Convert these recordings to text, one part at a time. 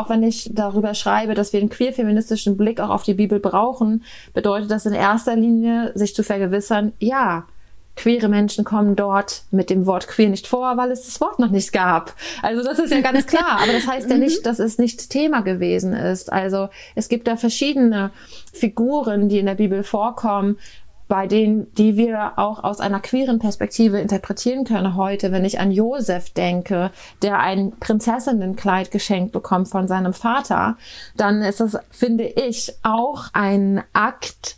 auch wenn ich darüber schreibe, dass wir einen queer-feministischen Blick auch auf die Bibel brauchen, bedeutet das in erster Linie, sich zu vergewissern, ja, queere Menschen kommen dort mit dem Wort queer nicht vor, weil es das Wort noch nicht gab. Also das ist ja ganz klar. Aber das heißt ja nicht, mhm. dass es nicht Thema gewesen ist. Also es gibt da verschiedene Figuren, die in der Bibel vorkommen, bei denen, die wir auch aus einer queeren Perspektive interpretieren können heute, wenn ich an Josef denke, der ein Prinzessinnenkleid geschenkt bekommt von seinem Vater, dann ist das, finde ich, auch ein Akt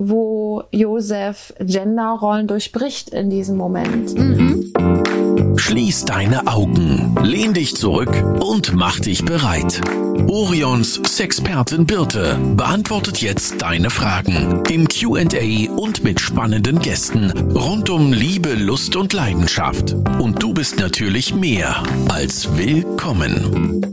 wo Josef Genderrollen durchbricht in diesem Moment. Mhm. Schließ deine Augen, lehn dich zurück und mach dich bereit. Orions Sexpertin Birte beantwortet jetzt deine Fragen im QA und mit spannenden Gästen rund um Liebe, Lust und Leidenschaft. Und du bist natürlich mehr als willkommen.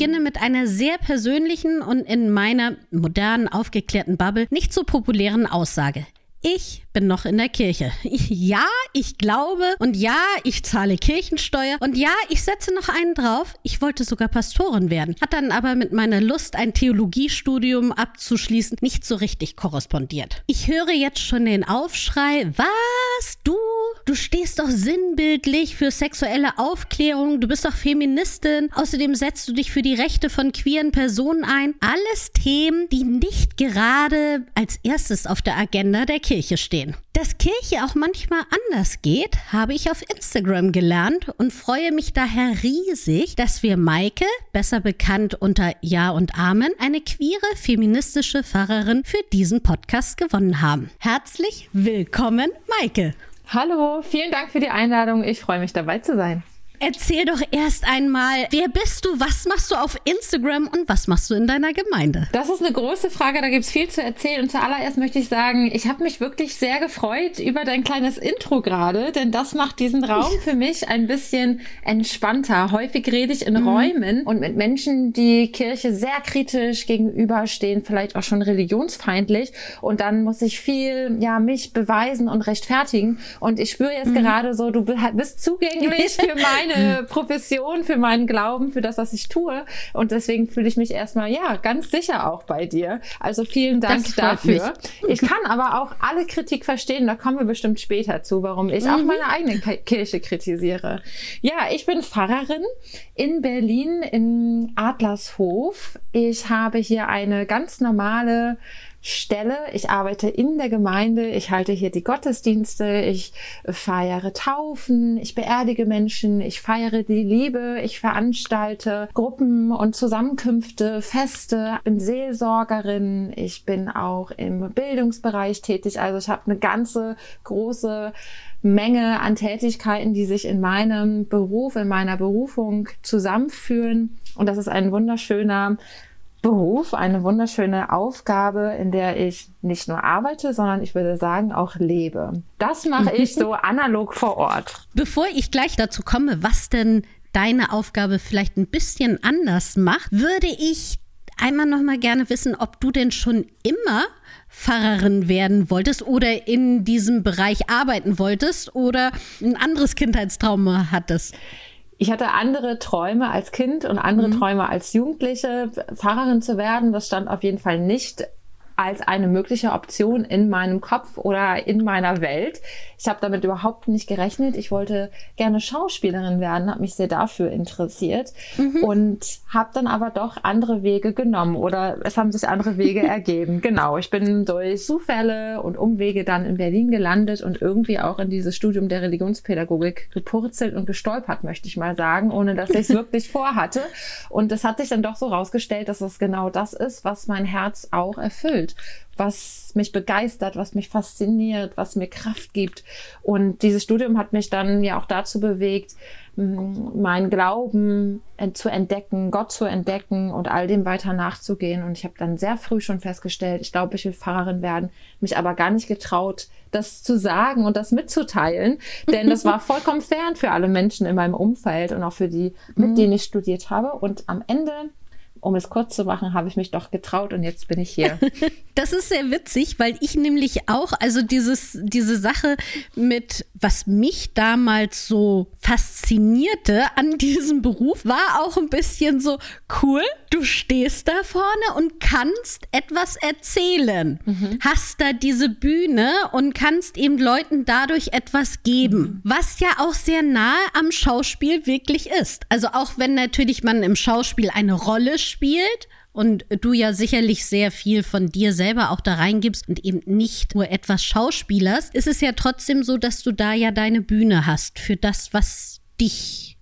beginne mit einer sehr persönlichen und in meiner modernen, aufgeklärten Bubble nicht so populären Aussage. Ich bin noch in der Kirche. Ja, ich glaube und ja, ich zahle Kirchensteuer und ja, ich setze noch einen drauf. Ich wollte sogar Pastorin werden. Hat dann aber mit meiner Lust, ein Theologiestudium abzuschließen, nicht so richtig korrespondiert. Ich höre jetzt schon den Aufschrei, was? Du? Du stehst doch sinnbildlich für sexuelle Aufklärung, du bist doch Feministin, außerdem setzt du dich für die Rechte von queeren Personen ein. Alles Themen, die nicht gerade als erstes auf der Agenda der Kirche stehen stehen. Dass Kirche auch manchmal anders geht, habe ich auf Instagram gelernt und freue mich daher riesig, dass wir Maike, besser bekannt unter Ja und Amen, eine queere feministische Pfarrerin für diesen Podcast gewonnen haben. Herzlich willkommen, Maike. Hallo, vielen Dank für die Einladung. Ich freue mich dabei zu sein. Erzähl doch erst einmal, wer bist du, was machst du auf Instagram und was machst du in deiner Gemeinde? Das ist eine große Frage, da gibt's viel zu erzählen. Und zuallererst möchte ich sagen, ich habe mich wirklich sehr gefreut über dein kleines Intro gerade, denn das macht diesen Raum für mich ein bisschen entspannter. Häufig rede ich in mhm. Räumen und mit Menschen, die Kirche sehr kritisch gegenüberstehen, vielleicht auch schon religionsfeindlich. Und dann muss ich viel, ja, mich beweisen und rechtfertigen. Und ich spüre jetzt mhm. gerade so, du bist zugänglich für meine meine Profession, für meinen Glauben, für das, was ich tue. Und deswegen fühle ich mich erstmal, ja, ganz sicher auch bei dir. Also vielen Dank dafür. Mich. Ich kann aber auch alle Kritik verstehen. Da kommen wir bestimmt später zu, warum ich mhm. auch meine eigene Kirche kritisiere. Ja, ich bin Pfarrerin in Berlin in Adlershof. Ich habe hier eine ganz normale Stelle. Ich arbeite in der Gemeinde, ich halte hier die Gottesdienste, ich feiere Taufen, ich beerdige Menschen, ich feiere die Liebe, ich veranstalte Gruppen und Zusammenkünfte, Feste, bin Seelsorgerin, ich bin auch im Bildungsbereich tätig. Also ich habe eine ganze große Menge an Tätigkeiten, die sich in meinem Beruf, in meiner Berufung zusammenführen. Und das ist ein wunderschöner Beruf, eine wunderschöne Aufgabe, in der ich nicht nur arbeite, sondern ich würde sagen auch lebe. Das mache ich so analog vor Ort. Bevor ich gleich dazu komme, was denn deine Aufgabe vielleicht ein bisschen anders macht, würde ich einmal noch mal gerne wissen, ob du denn schon immer Pfarrerin werden wolltest oder in diesem Bereich arbeiten wolltest oder ein anderes Kindheitstrauma hattest ich hatte andere Träume als Kind und andere mhm. Träume als Jugendliche, Pfarrerin zu werden. Das stand auf jeden Fall nicht als eine mögliche Option in meinem Kopf oder in meiner Welt. Ich habe damit überhaupt nicht gerechnet. Ich wollte gerne Schauspielerin werden, habe mich sehr dafür interessiert mhm. und habe dann aber doch andere Wege genommen oder es haben sich andere Wege ergeben. Genau, ich bin durch Zufälle und Umwege dann in Berlin gelandet und irgendwie auch in dieses Studium der Religionspädagogik gepurzelt und gestolpert, möchte ich mal sagen, ohne dass ich es wirklich vorhatte. Und es hat sich dann doch so rausgestellt, dass es genau das ist, was mein Herz auch erfüllt was mich begeistert, was mich fasziniert, was mir Kraft gibt. Und dieses Studium hat mich dann ja auch dazu bewegt, meinen Glauben zu entdecken, Gott zu entdecken und all dem weiter nachzugehen. Und ich habe dann sehr früh schon festgestellt, ich glaube, ich will Pfarrerin werden, mich aber gar nicht getraut, das zu sagen und das mitzuteilen, denn das war vollkommen fern für alle Menschen in meinem Umfeld und auch für die, mit mhm. denen ich studiert habe. Und am Ende um es kurz zu machen, habe ich mich doch getraut und jetzt bin ich hier. Das ist sehr witzig, weil ich nämlich auch, also dieses, diese Sache mit, was mich damals so faszinierte an diesem Beruf, war auch ein bisschen so cool. Du stehst da vorne und kannst etwas erzählen. Mhm. Hast da diese Bühne und kannst eben Leuten dadurch etwas geben, mhm. was ja auch sehr nahe am Schauspiel wirklich ist. Also auch wenn natürlich man im Schauspiel eine Rolle spielt, und du ja sicherlich sehr viel von dir selber auch da reingibst und eben nicht nur etwas Schauspielers, ist es ja trotzdem so, dass du da ja deine Bühne hast für das, was dich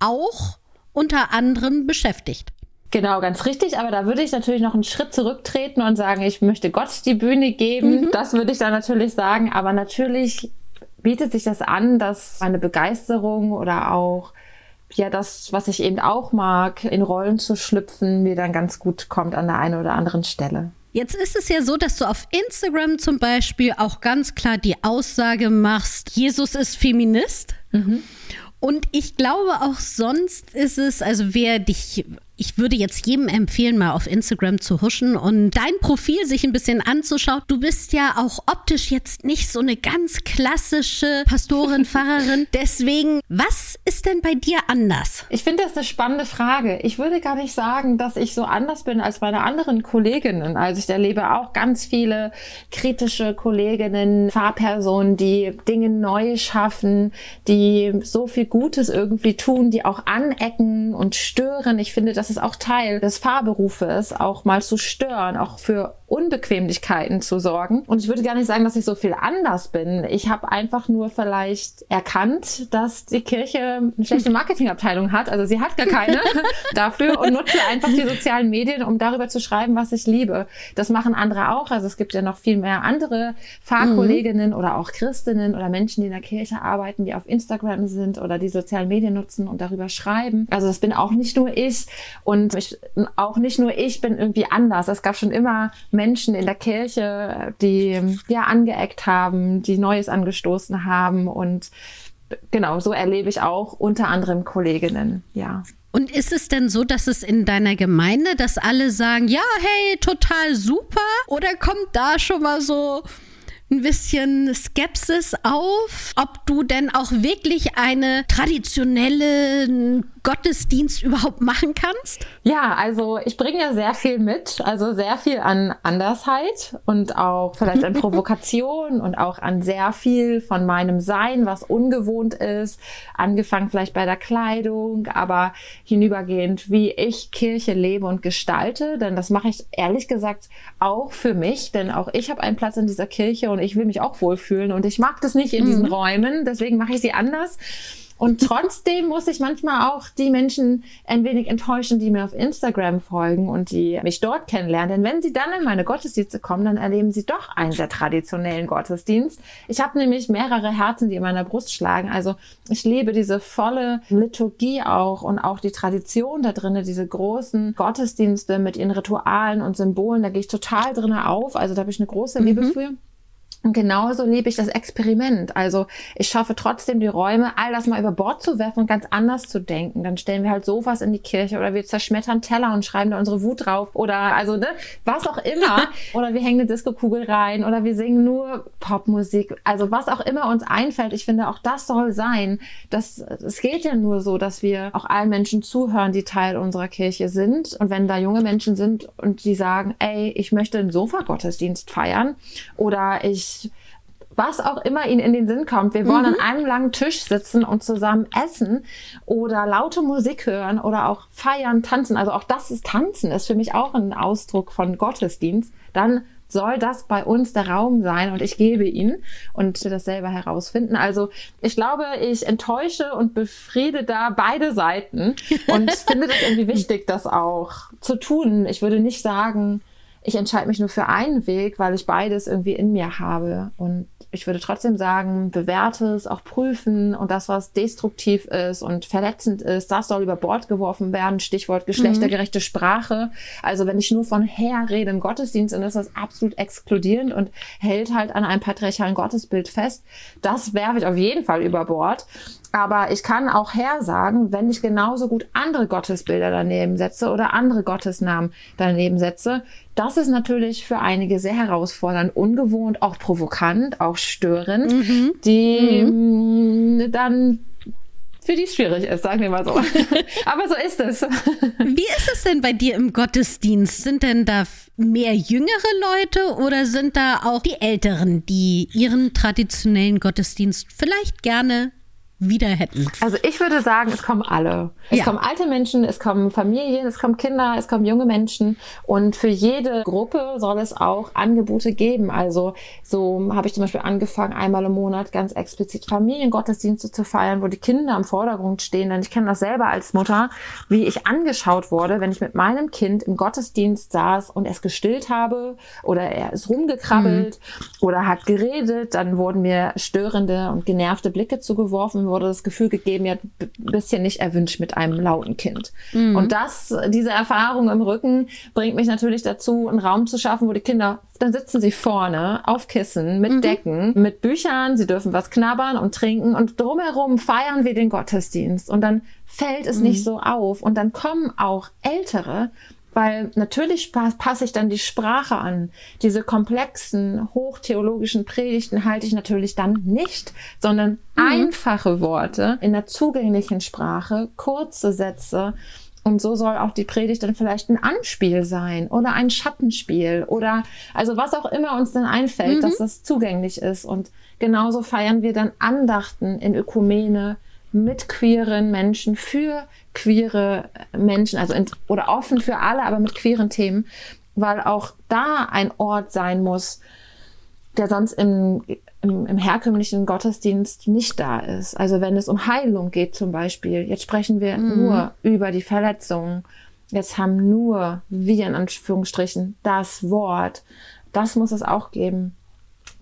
auch unter anderem beschäftigt. Genau, ganz richtig. Aber da würde ich natürlich noch einen Schritt zurücktreten und sagen, ich möchte Gott die Bühne geben. Mhm. Das würde ich dann natürlich sagen. Aber natürlich bietet sich das an, dass meine Begeisterung oder auch ja das, was ich eben auch mag, in Rollen zu schlüpfen, mir dann ganz gut kommt an der einen oder anderen Stelle. Jetzt ist es ja so, dass du auf Instagram zum Beispiel auch ganz klar die Aussage machst, Jesus ist Feminist. Mhm. Und ich glaube auch sonst ist es, also wer dich ich würde jetzt jedem empfehlen, mal auf Instagram zu huschen und dein Profil sich ein bisschen anzuschauen. Du bist ja auch optisch jetzt nicht so eine ganz klassische Pastorin, Pfarrerin. Deswegen, was ist denn bei dir anders? Ich finde das eine spannende Frage. Ich würde gar nicht sagen, dass ich so anders bin als meine anderen Kolleginnen. Also ich erlebe auch ganz viele kritische Kolleginnen, Fahrpersonen, die Dinge neu schaffen, die so viel Gutes irgendwie tun, die auch anecken und stören. Ich finde, das das ist auch Teil des Fahrberufes, auch mal zu stören, auch für Unbequemlichkeiten zu sorgen. Und ich würde gar nicht sagen, dass ich so viel anders bin. Ich habe einfach nur vielleicht erkannt, dass die Kirche eine schlechte Marketingabteilung hat. Also sie hat gar keine dafür und nutze einfach die sozialen Medien, um darüber zu schreiben, was ich liebe. Das machen andere auch. Also es gibt ja noch viel mehr andere Fahrkolleginnen mhm. oder auch Christinnen oder Menschen, die in der Kirche arbeiten, die auf Instagram sind oder die sozialen Medien nutzen und darüber schreiben. Also das bin auch nicht nur ich. Und ich, auch nicht nur ich bin irgendwie anders. Es gab schon immer Menschen in der Kirche, die ja angeeckt haben, die Neues angestoßen haben. Und genau, so erlebe ich auch unter anderem Kolleginnen, ja. Und ist es denn so, dass es in deiner Gemeinde, dass alle sagen, ja, hey, total super? Oder kommt da schon mal so ein bisschen Skepsis auf, ob du denn auch wirklich eine traditionelle Gottesdienst überhaupt machen kannst? Ja, also ich bringe ja sehr viel mit, also sehr viel an Andersheit und auch vielleicht an Provokation und auch an sehr viel von meinem Sein, was ungewohnt ist, angefangen vielleicht bei der Kleidung, aber hinübergehend, wie ich Kirche lebe und gestalte, denn das mache ich ehrlich gesagt auch für mich, denn auch ich habe einen Platz in dieser Kirche und ich will mich auch wohlfühlen und ich mag das nicht in diesen mhm. Räumen, deswegen mache ich sie anders. Und trotzdem muss ich manchmal auch die Menschen ein wenig enttäuschen, die mir auf Instagram folgen und die mich dort kennenlernen. Denn wenn sie dann in meine Gottesdienste kommen, dann erleben sie doch einen sehr traditionellen Gottesdienst. Ich habe nämlich mehrere Herzen, die in meiner Brust schlagen. Also ich liebe diese volle Liturgie auch und auch die Tradition da drinnen, diese großen Gottesdienste mit ihren Ritualen und Symbolen. Da gehe ich total drinnen auf. Also da habe ich eine große Liebe mhm. für. Und genauso liebe ich das Experiment. Also ich schaffe trotzdem die Räume, all das mal über Bord zu werfen und ganz anders zu denken. Dann stellen wir halt Sofas in die Kirche oder wir zerschmettern Teller und schreiben da unsere Wut drauf oder also ne, was auch immer. oder wir hängen eine Disco-Kugel rein oder wir singen nur Popmusik. Also was auch immer uns einfällt. Ich finde auch das soll sein. Das, es geht ja nur so, dass wir auch allen Menschen zuhören, die Teil unserer Kirche sind. Und wenn da junge Menschen sind und die sagen, ey, ich möchte einen Sofa-Gottesdienst feiern oder ich was auch immer ihnen in den Sinn kommt. Wir wollen mhm. an einem langen Tisch sitzen und zusammen essen oder laute Musik hören oder auch feiern, tanzen. Also auch das ist Tanzen, ist für mich auch ein Ausdruck von Gottesdienst. Dann soll das bei uns der Raum sein und ich gebe ihn und das selber herausfinden. Also ich glaube, ich enttäusche und befriede da beide Seiten und finde das irgendwie wichtig, das auch zu tun. Ich würde nicht sagen, ich entscheide mich nur für einen Weg, weil ich beides irgendwie in mir habe. Und ich würde trotzdem sagen, bewerte es, auch prüfen und das, was destruktiv ist und verletzend ist, das soll über Bord geworfen werden. Stichwort geschlechtergerechte mhm. Sprache. Also wenn ich nur von Herr rede im Gottesdienst, dann ist das absolut exkludierend und hält halt an einem patriarchalen Gottesbild fest. Das werfe ich auf jeden Fall über Bord. Aber ich kann auch hersagen, wenn ich genauso gut andere Gottesbilder daneben setze oder andere Gottesnamen daneben setze. Das ist natürlich für einige sehr herausfordernd, ungewohnt, auch provokant, auch störend, mhm. die mhm. dann für die schwierig ist, sagen wir mal so. Aber so ist es. Wie ist es denn bei dir im Gottesdienst? Sind denn da mehr jüngere Leute oder sind da auch die Älteren, die ihren traditionellen Gottesdienst vielleicht gerne wieder hätten? Also ich würde sagen, es kommen alle. Es ja. kommen alte Menschen, es kommen Familien, es kommen Kinder, es kommen junge Menschen und für jede Gruppe soll es auch Angebote geben. Also so habe ich zum Beispiel angefangen, einmal im Monat ganz explizit Familiengottesdienste zu feiern, wo die Kinder im Vordergrund stehen. Denn ich kenne das selber als Mutter, wie ich angeschaut wurde, wenn ich mit meinem Kind im Gottesdienst saß und es gestillt habe oder er ist rumgekrabbelt mhm. oder hat geredet, dann wurden mir störende und genervte Blicke zugeworfen, wurde das Gefühl gegeben, ja, ein bisschen nicht erwünscht mit einem lauten Kind. Mhm. Und das, diese Erfahrung im Rücken bringt mich natürlich dazu, einen Raum zu schaffen, wo die Kinder, dann sitzen sie vorne auf Kissen mit mhm. Decken, mit Büchern, sie dürfen was knabbern und trinken und drumherum feiern wir den Gottesdienst und dann fällt es mhm. nicht so auf und dann kommen auch Ältere weil natürlich passe ich dann die Sprache an. Diese komplexen, hochtheologischen Predigten halte ich natürlich dann nicht, sondern mhm. einfache Worte in der zugänglichen Sprache, kurze Sätze. Und so soll auch die Predigt dann vielleicht ein Anspiel sein oder ein Schattenspiel oder also was auch immer uns dann einfällt, mhm. dass das zugänglich ist. Und genauso feiern wir dann Andachten in Ökumene mit queeren Menschen, für queere Menschen, also in, oder offen für alle, aber mit queeren Themen, weil auch da ein Ort sein muss, der sonst im, im, im, herkömmlichen Gottesdienst nicht da ist. Also wenn es um Heilung geht zum Beispiel, jetzt sprechen wir mhm. nur über die Verletzungen, jetzt haben nur wir in Anführungsstrichen das Wort, das muss es auch geben.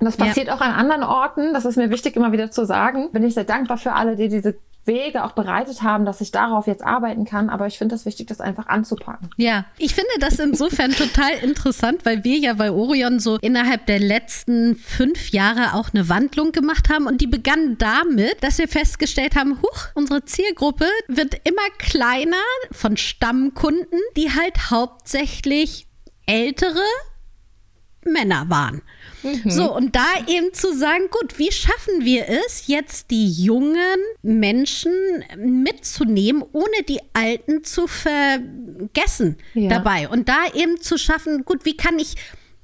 Und das passiert ja. auch an anderen Orten. Das ist mir wichtig, immer wieder zu sagen. Bin ich sehr dankbar für alle, die diese Wege auch bereitet haben, dass ich darauf jetzt arbeiten kann. Aber ich finde es wichtig, das einfach anzupacken. Ja, ich finde das insofern total interessant, weil wir ja bei Orion so innerhalb der letzten fünf Jahre auch eine Wandlung gemacht haben. Und die begann damit, dass wir festgestellt haben, huch, unsere Zielgruppe wird immer kleiner von Stammkunden, die halt hauptsächlich ältere Männer waren. Mhm. So, und da eben zu sagen, gut, wie schaffen wir es, jetzt die jungen Menschen mitzunehmen, ohne die Alten zu vergessen ja. dabei? Und da eben zu schaffen, gut, wie kann ich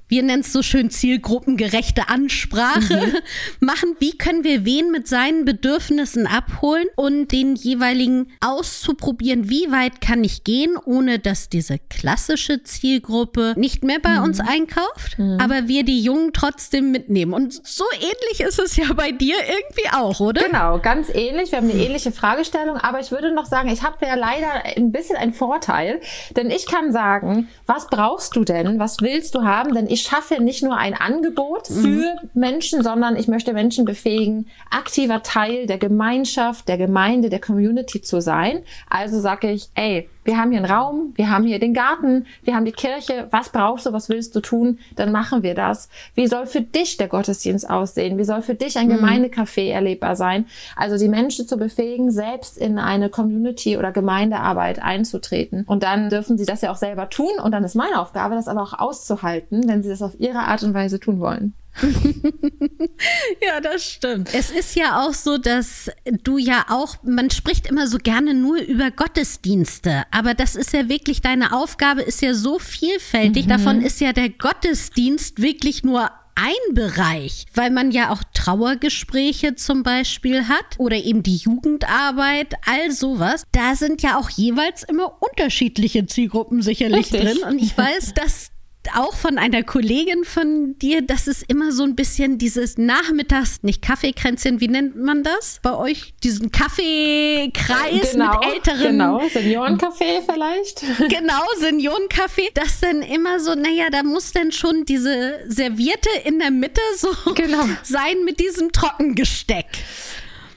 wir nennen es so schön zielgruppengerechte Ansprache mhm. machen. Wie können wir wen mit seinen Bedürfnissen abholen und den jeweiligen auszuprobieren, wie weit kann ich gehen, ohne dass diese klassische Zielgruppe nicht mehr bei mhm. uns einkauft, mhm. aber wir die Jungen trotzdem mitnehmen. Und so ähnlich ist es ja bei dir irgendwie auch, oder? Genau, ganz ähnlich. Wir haben eine ähnliche Fragestellung, aber ich würde noch sagen, ich habe ja leider ein bisschen einen Vorteil, denn ich kann sagen, was brauchst du denn? Was willst du haben? Denn ich ich schaffe nicht nur ein Angebot für mhm. Menschen, sondern ich möchte Menschen befähigen, aktiver Teil der Gemeinschaft, der Gemeinde, der Community zu sein. Also sage ich, ey, wir haben hier einen Raum, wir haben hier den Garten, wir haben die Kirche, was brauchst du, was willst du tun, dann machen wir das. Wie soll für dich der Gottesdienst aussehen? Wie soll für dich ein mhm. Gemeindecafé erlebbar sein? Also die Menschen zu befähigen, selbst in eine Community oder Gemeindearbeit einzutreten. Und dann dürfen sie das ja auch selber tun und dann ist meine Aufgabe, das aber auch auszuhalten, wenn sie das auf ihre Art und Weise tun wollen. ja, das stimmt. Es ist ja auch so, dass du ja auch, man spricht immer so gerne nur über Gottesdienste, aber das ist ja wirklich, deine Aufgabe ist ja so vielfältig. Mhm. Davon ist ja der Gottesdienst wirklich nur ein Bereich, weil man ja auch Trauergespräche zum Beispiel hat oder eben die Jugendarbeit, all sowas. Da sind ja auch jeweils immer unterschiedliche Zielgruppen sicherlich Richtig. drin. Und ich weiß, dass auch von einer Kollegin von dir, dass es immer so ein bisschen dieses Nachmittags, nicht Kaffeekränzchen, wie nennt man das bei euch? Diesen Kaffeekreis genau, mit älteren. Genau, Seniorencafé vielleicht. Genau, Seniorencafé. Das dann immer so, naja, da muss dann schon diese Servierte in der Mitte so genau. sein mit diesem Trockengesteck.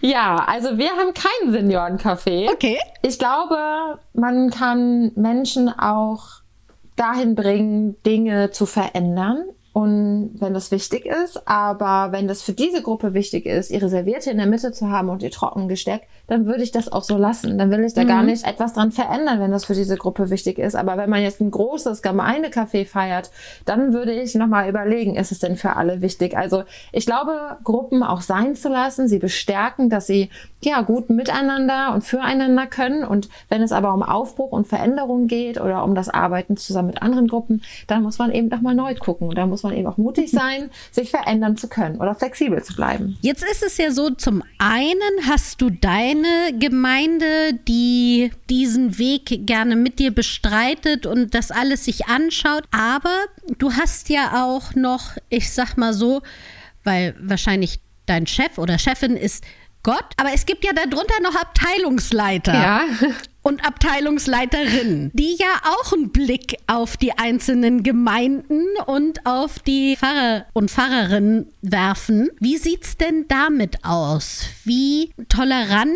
Ja, also wir haben kein Seniorencafé. Okay. Ich glaube, man kann Menschen auch dahin bringen, Dinge zu verändern und wenn das wichtig ist, aber wenn das für diese Gruppe wichtig ist, ihre Serviette in der Mitte zu haben und ihr Trockengesteck, dann würde ich das auch so lassen. Dann will ich da mhm. gar nicht etwas dran verändern, wenn das für diese Gruppe wichtig ist. Aber wenn man jetzt ein großes Gemeindecafé feiert, dann würde ich nochmal überlegen, ist es denn für alle wichtig? Also ich glaube, Gruppen auch sein zu lassen, sie bestärken, dass sie ja gut miteinander und füreinander können. Und wenn es aber um Aufbruch und Veränderung geht oder um das Arbeiten zusammen mit anderen Gruppen, dann muss man eben doch mal neu gucken. Und da muss man eben auch mutig sein, sich verändern zu können oder flexibel zu bleiben. Jetzt ist es ja so, zum einen hast du deine Gemeinde, die diesen Weg gerne mit dir bestreitet und das alles sich anschaut. Aber du hast ja auch noch, ich sag mal so, weil wahrscheinlich dein Chef oder Chefin ist Gott, aber es gibt ja darunter noch Abteilungsleiter. Ja. Und Abteilungsleiterinnen, die ja auch einen Blick auf die einzelnen Gemeinden und auf die Pfarrer und Pfarrerinnen werfen. Wie sieht's denn damit aus? Wie tolerant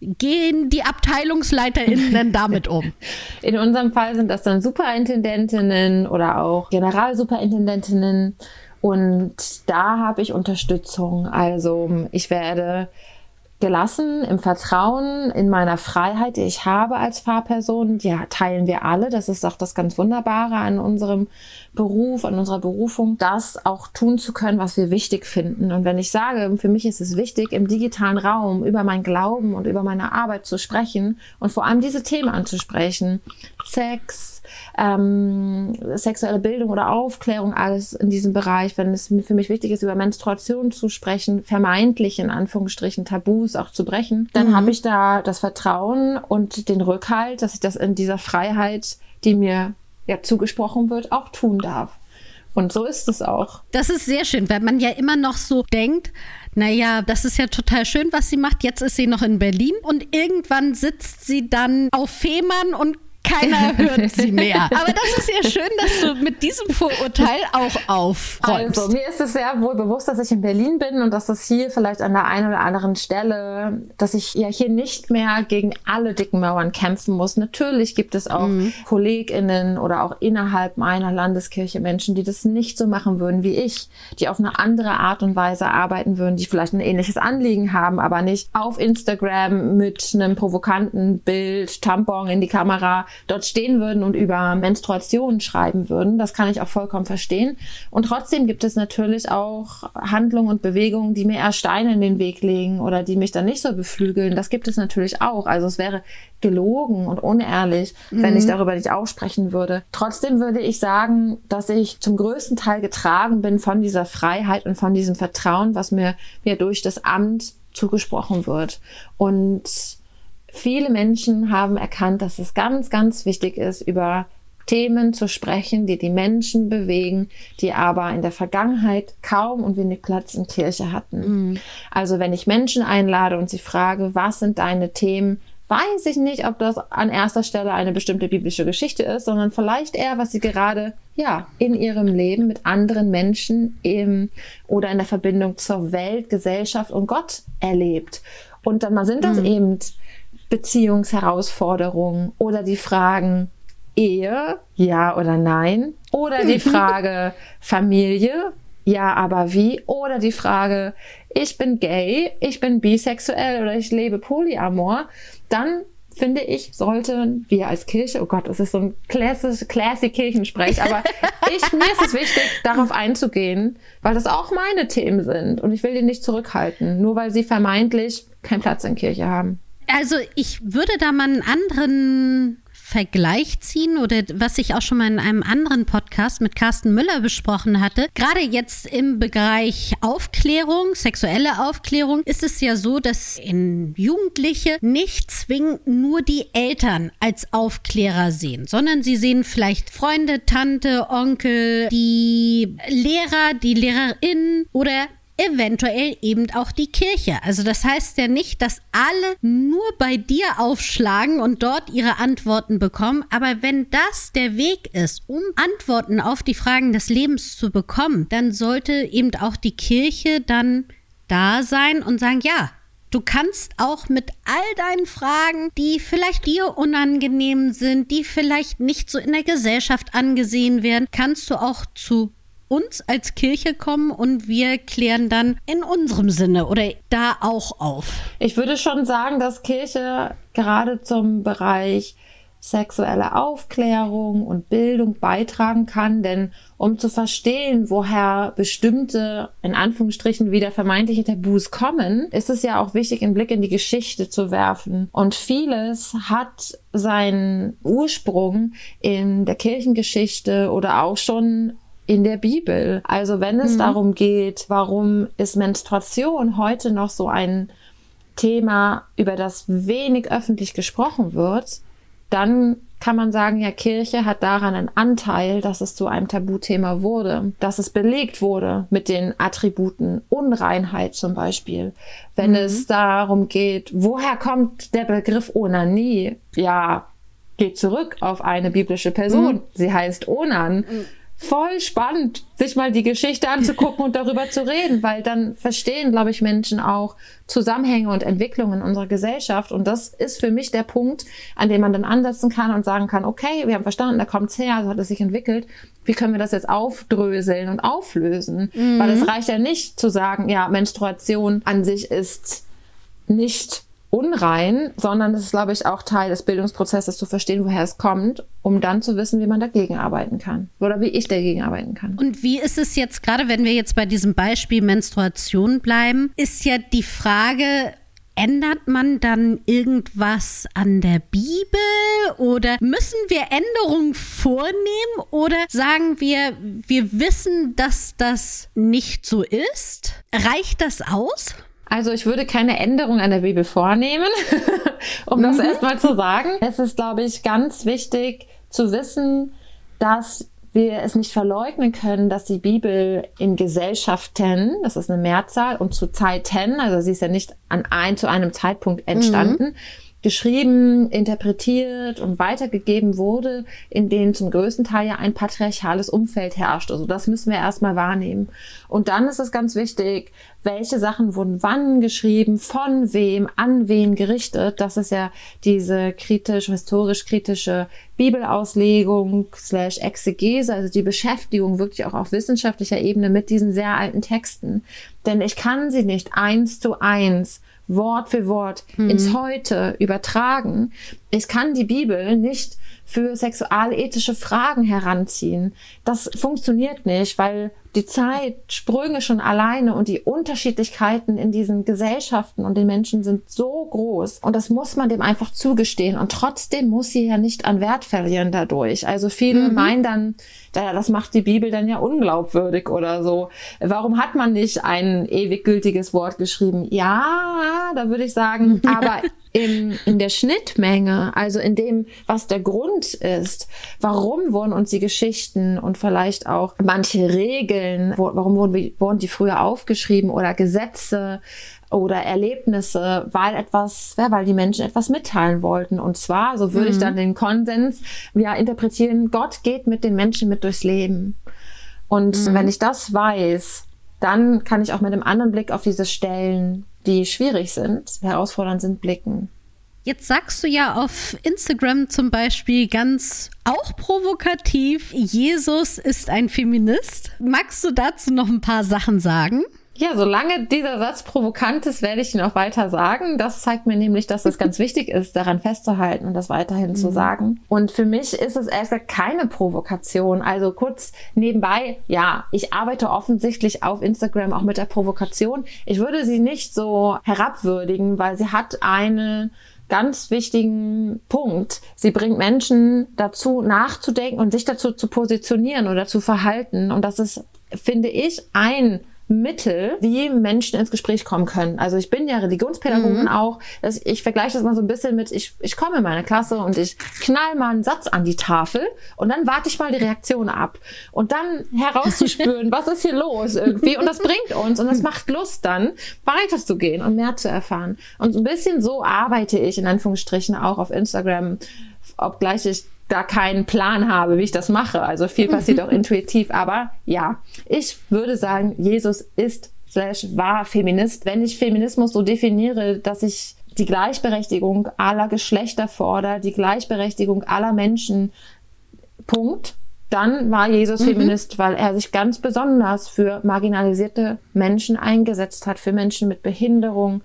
gehen die AbteilungsleiterInnen denn damit um? In unserem Fall sind das dann Superintendentinnen oder auch Generalsuperintendentinnen und da habe ich Unterstützung. Also ich werde gelassen im Vertrauen in meiner Freiheit, die ich habe als Fahrperson. Ja, teilen wir alle. Das ist auch das ganz Wunderbare an unserem Beruf, an unserer Berufung, das auch tun zu können, was wir wichtig finden. Und wenn ich sage, für mich ist es wichtig, im digitalen Raum über mein Glauben und über meine Arbeit zu sprechen und vor allem diese Themen anzusprechen, Sex, ähm, sexuelle Bildung oder Aufklärung, alles in diesem Bereich, wenn es für mich wichtig ist, über Menstruation zu sprechen, vermeintlich in Anführungsstrichen Tabus auch zu brechen, dann mhm. habe ich da das Vertrauen und den Rückhalt, dass ich das in dieser Freiheit, die mir ja zugesprochen wird, auch tun darf. Und so ist es auch. Das ist sehr schön, weil man ja immer noch so denkt, naja, das ist ja total schön, was sie macht. Jetzt ist sie noch in Berlin und irgendwann sitzt sie dann auf Fehmarn und keiner hört sie mehr. Aber das ist ja schön, dass du mit diesem Vorurteil auch aufräumst. Also, mir ist es sehr wohl bewusst, dass ich in Berlin bin und dass das hier vielleicht an der einen oder anderen Stelle, dass ich ja hier nicht mehr gegen alle dicken Mauern kämpfen muss. Natürlich gibt es auch mhm. KollegInnen oder auch innerhalb meiner Landeskirche Menschen, die das nicht so machen würden wie ich, die auf eine andere Art und Weise arbeiten würden, die vielleicht ein ähnliches Anliegen haben, aber nicht auf Instagram mit einem provokanten Bild, Tampon in die Kamera dort stehen würden und über Menstruation schreiben würden. Das kann ich auch vollkommen verstehen. Und trotzdem gibt es natürlich auch Handlungen und Bewegungen, die mir eher Steine in den Weg legen oder die mich dann nicht so beflügeln. Das gibt es natürlich auch. Also es wäre gelogen und unehrlich, mhm. wenn ich mhm. darüber nicht auch sprechen würde. Trotzdem würde ich sagen, dass ich zum größten Teil getragen bin von dieser Freiheit und von diesem Vertrauen, was mir, mir durch das Amt zugesprochen wird. Und Viele Menschen haben erkannt, dass es ganz, ganz wichtig ist, über Themen zu sprechen, die die Menschen bewegen, die aber in der Vergangenheit kaum und wenig Platz in Kirche hatten. Mhm. Also wenn ich Menschen einlade und sie frage, was sind deine Themen, weiß ich nicht, ob das an erster Stelle eine bestimmte biblische Geschichte ist, sondern vielleicht eher, was sie gerade ja in ihrem Leben mit anderen Menschen im, oder in der Verbindung zur Welt, Gesellschaft und Gott erlebt. Und dann sind das mhm. eben Beziehungsherausforderungen oder die Fragen Ehe, ja oder nein, oder die Frage Familie, ja, aber wie, oder die Frage ich bin gay, ich bin bisexuell oder ich lebe Polyamor, dann finde ich, sollten wir als Kirche, oh Gott, das ist so ein klassisch, classy Kirchensprech, aber ich, mir ist es wichtig, darauf einzugehen, weil das auch meine Themen sind und ich will die nicht zurückhalten, nur weil sie vermeintlich keinen Platz in Kirche haben. Also ich würde da mal einen anderen Vergleich ziehen oder was ich auch schon mal in einem anderen Podcast mit Carsten Müller besprochen hatte. Gerade jetzt im Bereich Aufklärung, sexuelle Aufklärung, ist es ja so, dass in Jugendliche nicht zwingend nur die Eltern als Aufklärer sehen, sondern sie sehen vielleicht Freunde, Tante, Onkel, die Lehrer, die Lehrerin oder eventuell eben auch die Kirche. Also das heißt ja nicht, dass alle nur bei dir aufschlagen und dort ihre Antworten bekommen, aber wenn das der Weg ist, um Antworten auf die Fragen des Lebens zu bekommen, dann sollte eben auch die Kirche dann da sein und sagen, ja, Du kannst auch mit all deinen Fragen, die vielleicht dir unangenehm sind, die vielleicht nicht so in der Gesellschaft angesehen werden, kannst du auch zu uns als Kirche kommen und wir klären dann in unserem Sinne oder da auch auf? Ich würde schon sagen, dass Kirche gerade zum Bereich sexuelle Aufklärung und Bildung beitragen kann, denn um zu verstehen, woher bestimmte, in Anführungsstrichen, wieder vermeintliche Tabus kommen, ist es ja auch wichtig, einen Blick in die Geschichte zu werfen. Und vieles hat seinen Ursprung in der Kirchengeschichte oder auch schon in der Bibel. Also wenn es mhm. darum geht, warum ist Menstruation heute noch so ein Thema, über das wenig öffentlich gesprochen wird, dann kann man sagen, ja, Kirche hat daran einen Anteil, dass es zu einem Tabuthema wurde, dass es belegt wurde mit den Attributen Unreinheit zum Beispiel. Wenn mhm. es darum geht, woher kommt der Begriff Onanie? Ja, geht zurück auf eine biblische Person. Mhm. Sie heißt Onan. Mhm voll spannend, sich mal die Geschichte anzugucken und darüber zu reden, weil dann verstehen, glaube ich, Menschen auch Zusammenhänge und Entwicklungen in unserer Gesellschaft. Und das ist für mich der Punkt, an dem man dann ansetzen kann und sagen kann, okay, wir haben verstanden, da kommt's her, so hat es sich entwickelt. Wie können wir das jetzt aufdröseln und auflösen? Mhm. Weil es reicht ja nicht zu sagen, ja, Menstruation an sich ist nicht unrein, sondern es ist, glaube ich, auch Teil des Bildungsprozesses zu verstehen, woher es kommt, um dann zu wissen, wie man dagegen arbeiten kann oder wie ich dagegen arbeiten kann. Und wie ist es jetzt, gerade wenn wir jetzt bei diesem Beispiel Menstruation bleiben, ist ja die Frage, ändert man dann irgendwas an der Bibel oder müssen wir Änderungen vornehmen oder sagen wir, wir wissen, dass das nicht so ist? Reicht das aus? Also ich würde keine Änderung an der Bibel vornehmen, um das mhm. erstmal zu sagen. Es ist, glaube ich, ganz wichtig zu wissen, dass wir es nicht verleugnen können, dass die Bibel in Gesellschaften, das ist eine Mehrzahl, und zu Zeiten, also sie ist ja nicht an ein, zu einem Zeitpunkt entstanden, mhm geschrieben, interpretiert und weitergegeben wurde, in denen zum größten Teil ja ein patriarchales Umfeld herrscht. Also das müssen wir erstmal wahrnehmen. Und dann ist es ganz wichtig, welche Sachen wurden wann geschrieben, von wem, an wen gerichtet. Das ist ja diese kritisch, historisch kritische Bibelauslegung slash Exegese, also die Beschäftigung wirklich auch auf wissenschaftlicher Ebene mit diesen sehr alten Texten. Denn ich kann sie nicht eins zu eins Wort für Wort mhm. ins Heute übertragen. Ich kann die Bibel nicht für sexualethische Fragen heranziehen. Das funktioniert nicht, weil die Zeitsprünge schon alleine und die Unterschiedlichkeiten in diesen Gesellschaften und den Menschen sind so groß und das muss man dem einfach zugestehen und trotzdem muss sie ja nicht an Wert verlieren dadurch. Also viele mhm. meinen dann, das macht die Bibel dann ja unglaubwürdig oder so. Warum hat man nicht ein ewig gültiges Wort geschrieben? Ja, da würde ich sagen, aber im, in der Schnittmenge, also in dem, was der Grund ist, warum wurden uns die Geschichten und vielleicht auch manche Regeln, warum wurden, wurden die früher aufgeschrieben oder Gesetze oder Erlebnisse, weil etwas, ja, weil die Menschen etwas mitteilen wollten. Und zwar, so würde mhm. ich dann den Konsens ja interpretieren, Gott geht mit den Menschen mit durchs Leben. Und mhm. wenn ich das weiß, dann kann ich auch mit einem anderen Blick auf diese Stellen die schwierig sind, herausfordernd sind, blicken. Jetzt sagst du ja auf Instagram zum Beispiel ganz auch provokativ, Jesus ist ein Feminist. Magst du dazu noch ein paar Sachen sagen? Ja, solange dieser Satz provokant ist, werde ich ihn auch weiter sagen. Das zeigt mir nämlich, dass es ganz wichtig ist, daran festzuhalten und das weiterhin mhm. zu sagen. Und für mich ist es erst keine Provokation. Also kurz nebenbei, ja, ich arbeite offensichtlich auf Instagram auch mit der Provokation. Ich würde sie nicht so herabwürdigen, weil sie hat eine ganz wichtigen Punkt. Sie bringt Menschen dazu, nachzudenken und sich dazu zu positionieren oder zu verhalten. Und das ist, finde ich, ein Mittel, wie Menschen ins Gespräch kommen können. Also ich bin ja Religionspädagogin mhm. auch. Ich vergleiche das mal so ein bisschen mit, ich, ich komme in meine Klasse und ich knall mal einen Satz an die Tafel und dann warte ich mal die Reaktion ab. Und dann herauszuspüren, was ist hier los irgendwie. Und das bringt uns und das macht Lust dann, weiterzugehen und mehr zu erfahren. Und ein bisschen so arbeite ich in Anführungsstrichen auch auf Instagram, obgleich ich da keinen Plan habe, wie ich das mache. Also viel passiert auch intuitiv. Aber ja, ich würde sagen, Jesus ist slash war Feminist. Wenn ich Feminismus so definiere, dass ich die Gleichberechtigung aller Geschlechter fordere, die Gleichberechtigung aller Menschen, Punkt, dann war Jesus mhm. Feminist, weil er sich ganz besonders für marginalisierte Menschen eingesetzt hat, für Menschen mit Behinderung,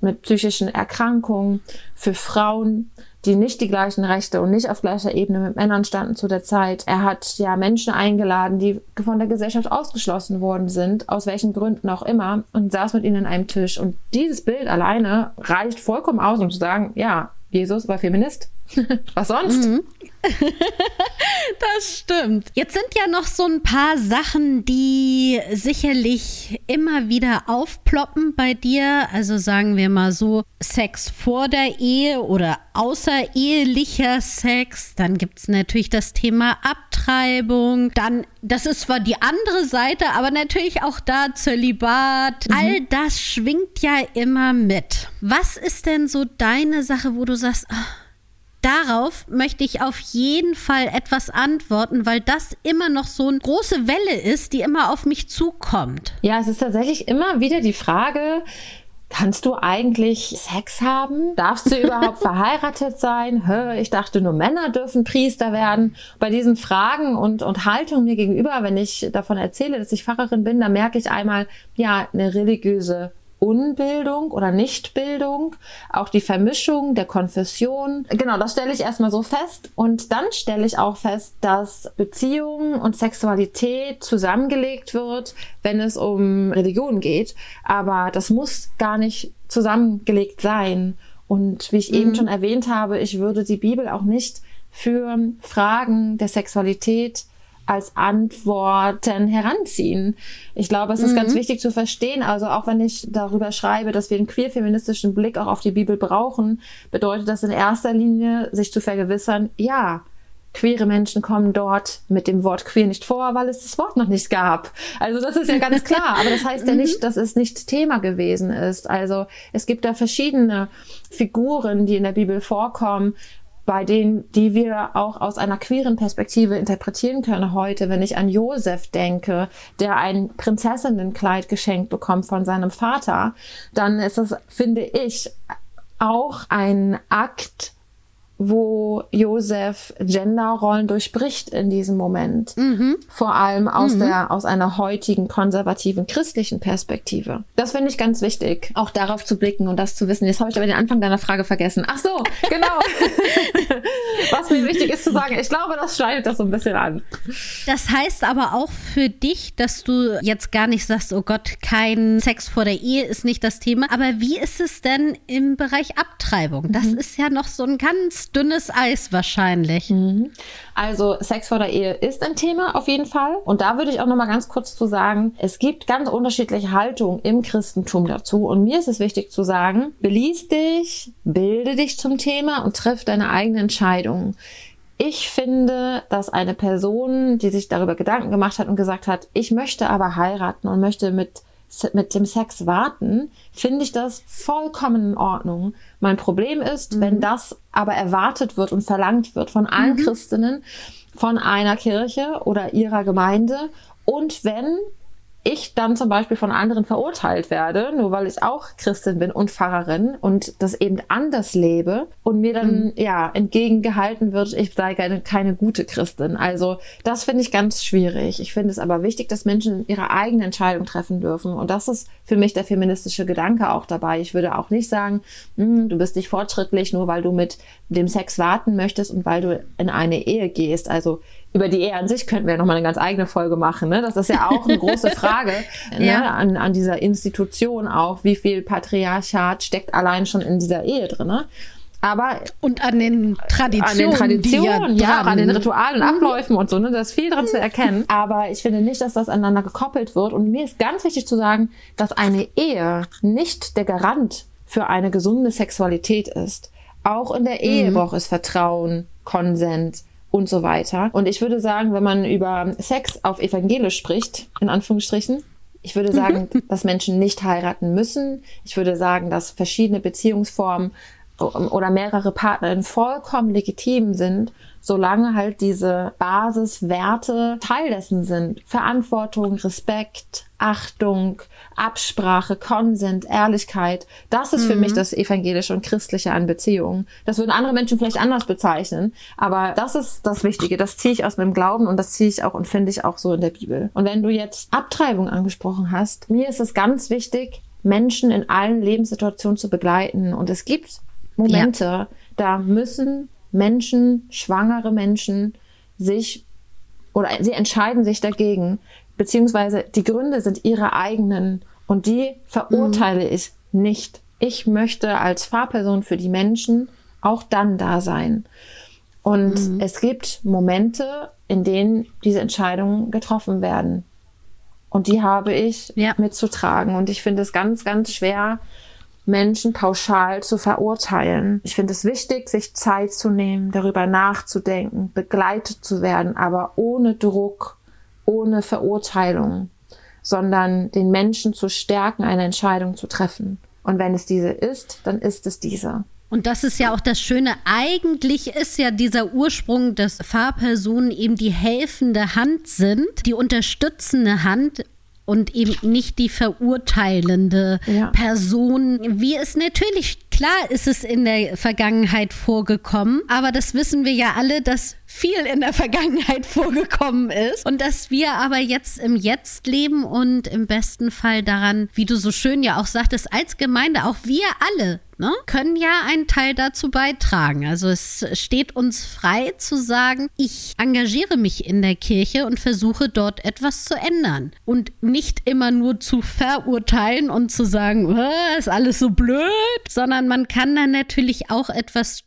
mit psychischen Erkrankungen, für Frauen, die nicht die gleichen Rechte und nicht auf gleicher Ebene mit Männern standen zu der Zeit. Er hat ja Menschen eingeladen, die von der Gesellschaft ausgeschlossen worden sind, aus welchen Gründen auch immer, und saß mit ihnen an einem Tisch. Und dieses Bild alleine reicht vollkommen aus, um zu sagen, ja, Jesus war Feminist. Was sonst? Mhm. das stimmt. Jetzt sind ja noch so ein paar Sachen, die sicherlich immer wieder aufploppen bei dir. Also sagen wir mal so, Sex vor der Ehe oder außerehelicher Sex. Dann gibt es natürlich das Thema Abtreibung. Dann, das ist zwar die andere Seite, aber natürlich auch da Zölibat. Mhm. All das schwingt ja immer mit. Was ist denn so deine Sache, wo du sagst, oh, Darauf möchte ich auf jeden Fall etwas antworten, weil das immer noch so eine große Welle ist, die immer auf mich zukommt. Ja, es ist tatsächlich immer wieder die Frage, Kannst du eigentlich Sex haben? Darfst du überhaupt verheiratet sein? Hö, ich dachte, nur Männer dürfen Priester werden. Bei diesen Fragen und, und Haltung mir gegenüber, wenn ich davon erzähle, dass ich Pfarrerin bin, da merke ich einmal, ja, eine religiöse Unbildung oder Nichtbildung, auch die Vermischung der Konfession. Genau, das stelle ich erstmal so fest. Und dann stelle ich auch fest, dass Beziehung und Sexualität zusammengelegt wird, wenn es um Religion geht. Aber das muss gar nicht zusammengelegt sein. Und wie ich mhm. eben schon erwähnt habe, ich würde die Bibel auch nicht für Fragen der Sexualität als Antworten heranziehen. Ich glaube, es ist mhm. ganz wichtig zu verstehen. Also auch wenn ich darüber schreibe, dass wir einen queer-feministischen Blick auch auf die Bibel brauchen, bedeutet das in erster Linie, sich zu vergewissern, ja, queere Menschen kommen dort mit dem Wort queer nicht vor, weil es das Wort noch nicht gab. Also das ist ja ganz klar. Aber das heißt ja nicht, mhm. dass es nicht Thema gewesen ist. Also es gibt da verschiedene Figuren, die in der Bibel vorkommen, bei denen, die wir auch aus einer queeren Perspektive interpretieren können heute, wenn ich an Josef denke, der ein Prinzessinnenkleid geschenkt bekommt von seinem Vater, dann ist es, finde ich, auch ein Akt wo Josef Genderrollen durchbricht in diesem Moment. Mhm. Vor allem aus mhm. der, aus einer heutigen konservativen christlichen Perspektive. Das finde ich ganz wichtig, auch darauf zu blicken und das zu wissen. Jetzt habe ich aber den Anfang deiner Frage vergessen. Ach so, genau. Was mir wichtig ist zu sagen, ich glaube, das schneidet das so ein bisschen an. Das heißt aber auch für dich, dass du jetzt gar nicht sagst, oh Gott, kein Sex vor der Ehe ist nicht das Thema. Aber wie ist es denn im Bereich Abtreibung? Das mhm. ist ja noch so ein ganz dünnes Eis wahrscheinlich. Mhm. Also Sex vor der Ehe ist ein Thema auf jeden Fall. Und da würde ich auch noch mal ganz kurz zu sagen, es gibt ganz unterschiedliche Haltungen im Christentum dazu. Und mir ist es wichtig zu sagen, beließ dich, bilde dich zum Thema und triff deine eigene Entscheidung. Ich finde, dass eine Person, die sich darüber Gedanken gemacht hat und gesagt hat, ich möchte aber heiraten und möchte mit mit dem Sex warten, finde ich das vollkommen in Ordnung. Mein Problem ist, mhm. wenn das aber erwartet wird und verlangt wird von allen mhm. Christinnen, von einer Kirche oder ihrer Gemeinde und wenn ich dann zum Beispiel von anderen verurteilt werde, nur weil ich auch Christin bin und Pfarrerin und das eben anders lebe und mir dann mhm. ja entgegengehalten wird, ich sei keine, keine gute Christin. Also das finde ich ganz schwierig. Ich finde es aber wichtig, dass Menschen ihre eigene Entscheidung treffen dürfen und das ist für mich der feministische Gedanke auch dabei. Ich würde auch nicht sagen, hm, du bist nicht fortschrittlich, nur weil du mit dem Sex warten möchtest und weil du in eine Ehe gehst. Also über die Ehe an sich könnten wir nochmal eine ganz eigene Folge machen. Ne? Das ist ja auch eine große Frage ne? ja. an, an dieser Institution auch. Wie viel Patriarchat steckt allein schon in dieser Ehe drin? Ne? Aber und an den Traditionen, an den Traditionen, ja, ja an den Ritualen, Abläufen und so, ne, da ist viel dran zu erkennen. Aber ich finde nicht, dass das aneinander gekoppelt wird. Und mir ist ganz wichtig zu sagen, dass eine Ehe nicht der Garant für eine gesunde Sexualität ist. Auch in der Ehe mhm. braucht es Vertrauen, Konsens, und so weiter. Und ich würde sagen, wenn man über Sex auf evangelisch spricht, in Anführungsstrichen, ich würde sagen, mhm. dass Menschen nicht heiraten müssen. Ich würde sagen, dass verschiedene Beziehungsformen oder mehrere Partnerinnen vollkommen legitim sind, solange halt diese Basiswerte Teil dessen sind. Verantwortung, Respekt, Achtung, Absprache, Konsent, Ehrlichkeit. Das ist für mich mhm. das Evangelische und Christliche an Beziehungen. Das würden andere Menschen vielleicht anders bezeichnen, aber das ist das Wichtige. Das ziehe ich aus meinem Glauben und das ziehe ich auch und finde ich auch so in der Bibel. Und wenn du jetzt Abtreibung angesprochen hast, mir ist es ganz wichtig, Menschen in allen Lebenssituationen zu begleiten. Und es gibt Momente, ja. da müssen Menschen, schwangere Menschen, sich oder sie entscheiden sich dagegen, beziehungsweise die Gründe sind ihre eigenen und die verurteile mhm. ich nicht. Ich möchte als Fahrperson für die Menschen auch dann da sein. Und mhm. es gibt Momente, in denen diese Entscheidungen getroffen werden. Und die habe ich ja. mitzutragen. Und ich finde es ganz, ganz schwer, Menschen pauschal zu verurteilen. Ich finde es wichtig, sich Zeit zu nehmen, darüber nachzudenken, begleitet zu werden, aber ohne Druck, ohne Verurteilung, sondern den Menschen zu stärken, eine Entscheidung zu treffen. Und wenn es diese ist, dann ist es diese. Und das ist ja auch das Schöne. Eigentlich ist ja dieser Ursprung, dass Fahrpersonen eben die helfende Hand sind, die unterstützende Hand und eben nicht die verurteilende ja. Person, wie es natürlich klar ist es in der Vergangenheit vorgekommen, aber das wissen wir ja alle, dass viel in der Vergangenheit vorgekommen ist und dass wir aber jetzt im Jetzt leben und im besten Fall daran, wie du so schön ja auch sagtest, als Gemeinde, auch wir alle ne, können ja einen Teil dazu beitragen. Also es steht uns frei zu sagen, ich engagiere mich in der Kirche und versuche dort etwas zu ändern und nicht immer nur zu verurteilen und zu sagen, ist alles so blöd, sondern man kann dann natürlich auch etwas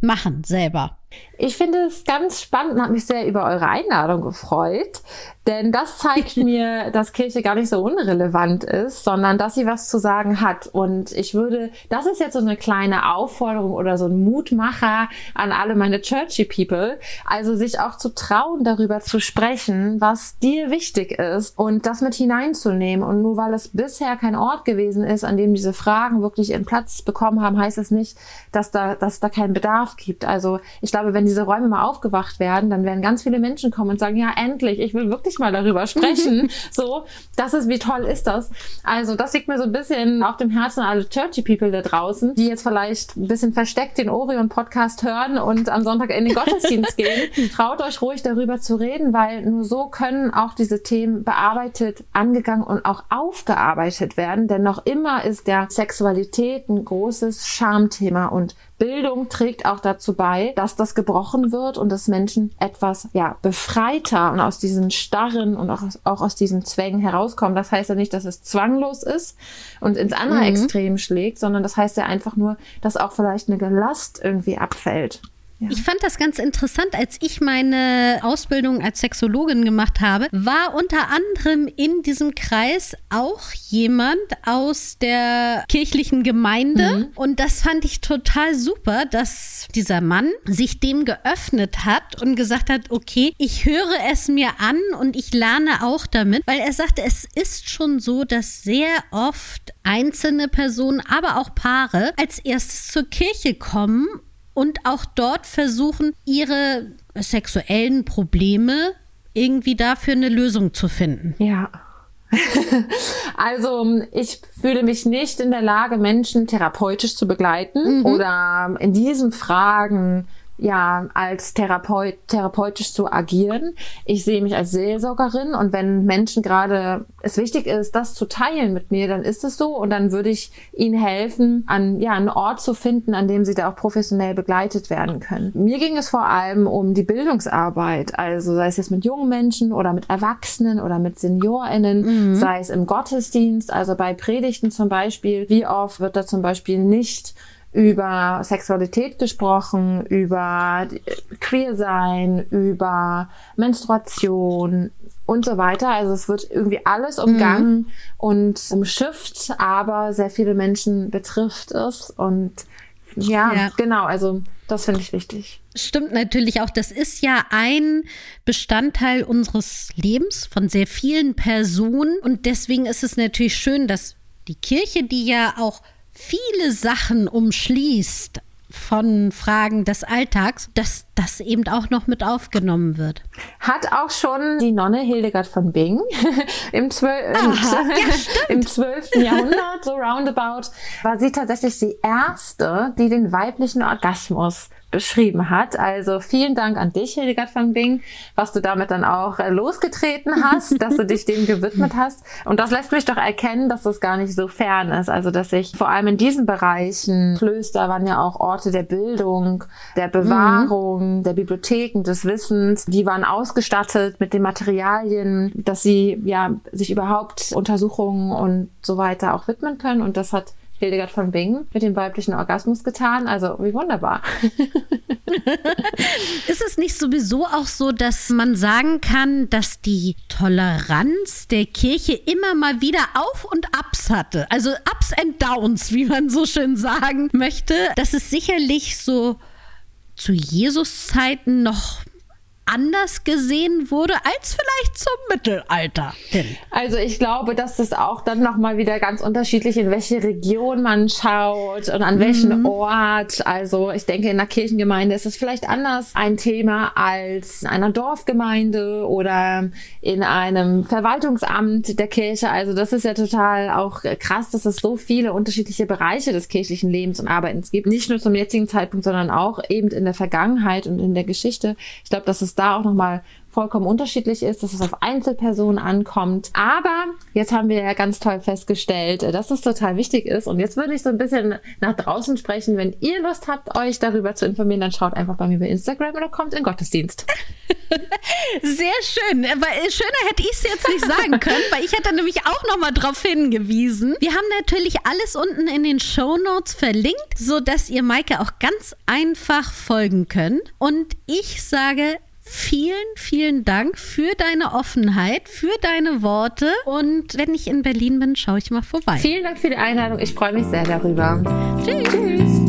machen selber. Ich finde es ganz spannend und habe mich sehr über eure Einladung gefreut, denn das zeigt mir, dass Kirche gar nicht so unrelevant ist, sondern dass sie was zu sagen hat. Und ich würde, das ist jetzt so eine kleine Aufforderung oder so ein Mutmacher an alle meine churchy People, also sich auch zu trauen, darüber zu sprechen, was dir wichtig ist und das mit hineinzunehmen. Und nur weil es bisher kein Ort gewesen ist, an dem diese Fragen wirklich ihren Platz bekommen haben, heißt es nicht, dass da, dass da keinen Bedarf gibt. Also ich glaube, wenn diese Räume mal aufgewacht werden, dann werden ganz viele Menschen kommen und sagen, ja, endlich, ich will wirklich mal darüber sprechen. so, das ist, wie toll ist das? Also, das liegt mir so ein bisschen auf dem Herzen alle Churchy People da draußen, die jetzt vielleicht ein bisschen versteckt den Orion-Podcast hören und am Sonntag in den Gottesdienst gehen. Traut euch ruhig darüber zu reden, weil nur so können auch diese Themen bearbeitet, angegangen und auch aufgearbeitet werden. Denn noch immer ist der Sexualität ein großes Schamthema und Bildung trägt auch dazu bei, dass das gebrochen wird und dass Menschen etwas ja befreiter und aus diesen starren und auch, auch aus diesen Zwängen herauskommen. Das heißt ja nicht, dass es zwanglos ist und ins andere mhm. Extrem schlägt, sondern das heißt ja einfach nur, dass auch vielleicht eine Last irgendwie abfällt. Ja. Ich fand das ganz interessant, als ich meine Ausbildung als Sexologin gemacht habe, war unter anderem in diesem Kreis auch jemand aus der kirchlichen Gemeinde. Mhm. Und das fand ich total super, dass dieser Mann sich dem geöffnet hat und gesagt hat, okay, ich höre es mir an und ich lerne auch damit, weil er sagte, es ist schon so, dass sehr oft einzelne Personen, aber auch Paare als erstes zur Kirche kommen und auch dort versuchen, ihre sexuellen Probleme irgendwie dafür eine Lösung zu finden. Ja. also ich fühle mich nicht in der Lage, Menschen therapeutisch zu begleiten mhm. oder in diesen Fragen ja, als Therapeut, therapeutisch zu agieren. Ich sehe mich als Seelsorgerin und wenn Menschen gerade es wichtig ist, das zu teilen mit mir, dann ist es so und dann würde ich ihnen helfen, an, ja, einen Ort zu finden, an dem sie da auch professionell begleitet werden können. Mir ging es vor allem um die Bildungsarbeit, also sei es jetzt mit jungen Menschen oder mit Erwachsenen oder mit SeniorInnen, mhm. sei es im Gottesdienst, also bei Predigten zum Beispiel. Wie oft wird da zum Beispiel nicht über Sexualität gesprochen, über Queersein, über Menstruation und so weiter. Also es wird irgendwie alles umgangen mhm. und umschifft, aber sehr viele Menschen betrifft es und ja, ja. genau, also das finde ich wichtig. Stimmt natürlich auch. Das ist ja ein Bestandteil unseres Lebens von sehr vielen Personen. Und deswegen ist es natürlich schön, dass die Kirche, die ja auch viele Sachen umschließt, von Fragen des Alltags, dass das eben auch noch mit aufgenommen wird. Hat auch schon die Nonne Hildegard von Bing im, 12, Aha, ja, im 12. Jahrhundert, so roundabout, war sie tatsächlich die erste, die den weiblichen Orgasmus beschrieben hat. Also vielen Dank an dich, Hildegard von Bing, was du damit dann auch äh, losgetreten hast, dass du dich dem gewidmet hast. Und das lässt mich doch erkennen, dass das gar nicht so fern ist. Also dass ich vor allem in diesen Bereichen, Klöster waren ja auch Orte der Bildung, der Bewahrung, mhm. Der Bibliotheken, des Wissens, die waren ausgestattet mit den Materialien, dass sie ja sich überhaupt Untersuchungen und so weiter auch widmen können. Und das hat Hildegard von Bingen mit dem weiblichen Orgasmus getan. Also wie wunderbar. Ist es nicht sowieso auch so, dass man sagen kann, dass die Toleranz der Kirche immer mal wieder Auf und Ups hatte? Also Ups and Downs, wie man so schön sagen möchte. Dass es sicherlich so zu Jesus Zeiten noch anders gesehen wurde als vielleicht zum Mittelalter hin. Also ich glaube, dass das auch dann nochmal wieder ganz unterschiedlich, in welche Region man schaut und an welchen mhm. Ort. Also ich denke, in einer Kirchengemeinde ist es vielleicht anders ein Thema als in einer Dorfgemeinde oder in einem Verwaltungsamt der Kirche. Also das ist ja total auch krass, dass es so viele unterschiedliche Bereiche des kirchlichen Lebens und Arbeitens gibt. Nicht nur zum jetzigen Zeitpunkt, sondern auch eben in der Vergangenheit und in der Geschichte. Ich glaube, dass es da auch nochmal vollkommen unterschiedlich ist, dass es auf Einzelpersonen ankommt. Aber jetzt haben wir ja ganz toll festgestellt, äh, dass es total wichtig ist. Und jetzt würde ich so ein bisschen nach draußen sprechen. Wenn ihr Lust habt, euch darüber zu informieren, dann schaut einfach bei mir bei Instagram oder kommt in Gottesdienst. Sehr schön. Aber äh, schöner hätte ich es jetzt nicht sagen können, weil ich hätte nämlich auch nochmal darauf hingewiesen. Wir haben natürlich alles unten in den Show Notes verlinkt, sodass ihr Maike auch ganz einfach folgen könnt. Und ich sage vielen, vielen Dank für deine Offenheit, für deine Worte. Und wenn ich in Berlin bin, schaue ich mal vorbei. Vielen Dank für die Einladung. Ich freue mich sehr darüber. Tschüss.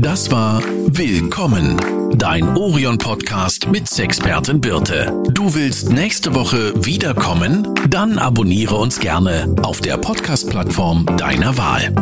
Das war Willkommen, dein Orion-Podcast mit Sexpertin Birte. Du willst nächste Woche wiederkommen? Dann abonniere uns gerne auf der Podcast-Plattform deiner Wahl.